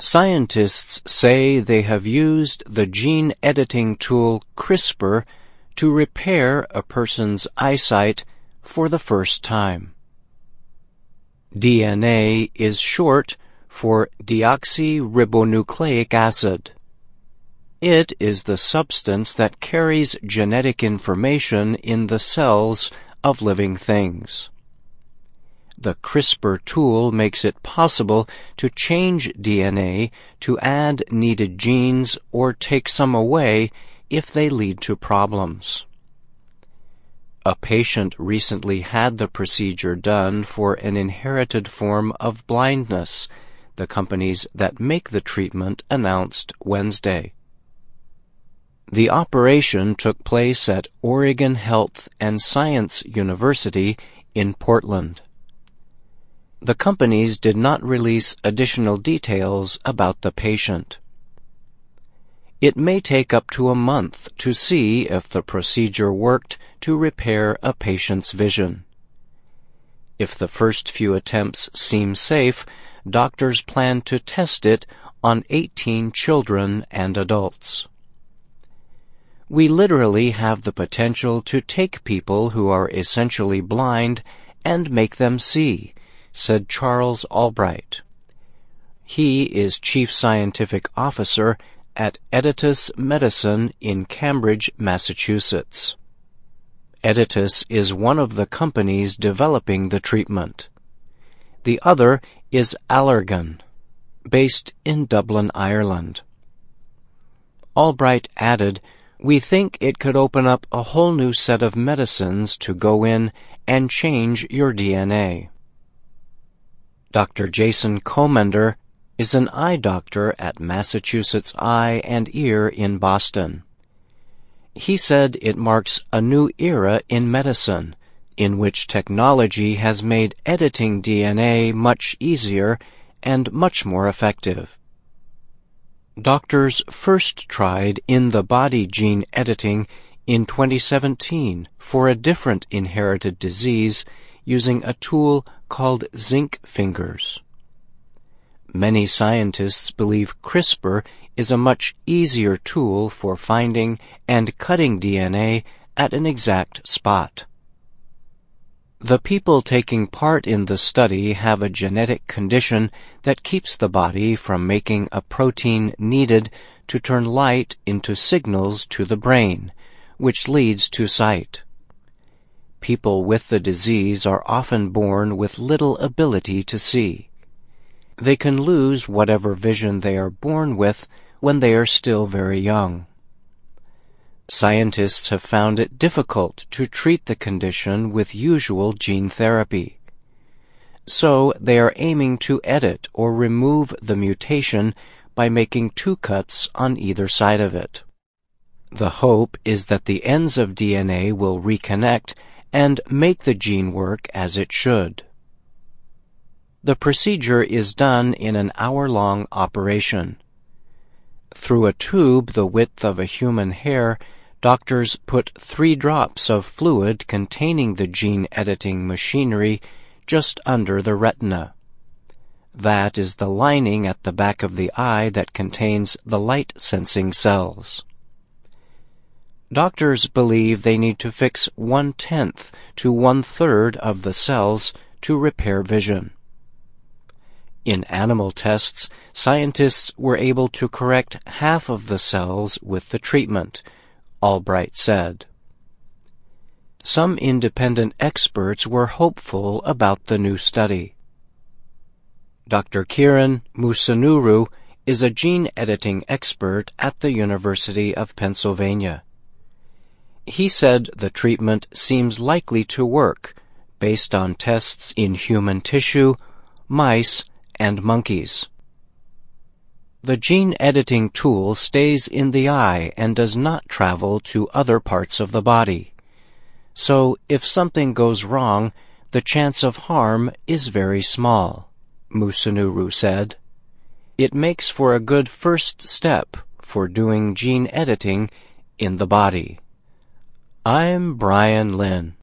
Scientists say they have used the gene editing tool CRISPR to repair a person's eyesight for the first time. DNA is short for deoxyribonucleic acid. It is the substance that carries genetic information in the cells of living things. The CRISPR tool makes it possible to change DNA to add needed genes or take some away if they lead to problems. A patient recently had the procedure done for an inherited form of blindness, the companies that make the treatment announced Wednesday. The operation took place at Oregon Health and Science University in Portland. The companies did not release additional details about the patient. It may take up to a month to see if the procedure worked to repair a patient's vision. If the first few attempts seem safe, doctors plan to test it on 18 children and adults. We literally have the potential to take people who are essentially blind and make them see, said Charles Albright. He is Chief Scientific Officer at Editas Medicine in Cambridge, Massachusetts. Editas is one of the companies developing the treatment. The other is Allergan, based in Dublin, Ireland. Albright added we think it could open up a whole new set of medicines to go in and change your DNA. Dr. Jason Comander is an eye doctor at Massachusetts Eye and Ear in Boston. He said it marks a new era in medicine in which technology has made editing DNA much easier and much more effective. Doctors first tried in the body gene editing in 2017 for a different inherited disease using a tool called zinc fingers. Many scientists believe CRISPR is a much easier tool for finding and cutting DNA at an exact spot. The people taking part in the study have a genetic condition that keeps the body from making a protein needed to turn light into signals to the brain, which leads to sight. People with the disease are often born with little ability to see. They can lose whatever vision they are born with when they are still very young. Scientists have found it difficult to treat the condition with usual gene therapy. So they are aiming to edit or remove the mutation by making two cuts on either side of it. The hope is that the ends of DNA will reconnect and make the gene work as it should. The procedure is done in an hour-long operation. Through a tube the width of a human hair, doctors put three drops of fluid containing the gene editing machinery just under the retina. That is the lining at the back of the eye that contains the light sensing cells. Doctors believe they need to fix one tenth to one third of the cells to repair vision. In animal tests, scientists were able to correct half of the cells with the treatment, Albright said. Some independent experts were hopeful about the new study. Dr. Kiran Musunuru is a gene editing expert at the University of Pennsylvania. He said the treatment seems likely to work based on tests in human tissue, mice, and monkeys. The gene editing tool stays in the eye and does not travel to other parts of the body. So if something goes wrong, the chance of harm is very small, Musunuru said. It makes for a good first step for doing gene editing in the body. I'm Brian Lynn.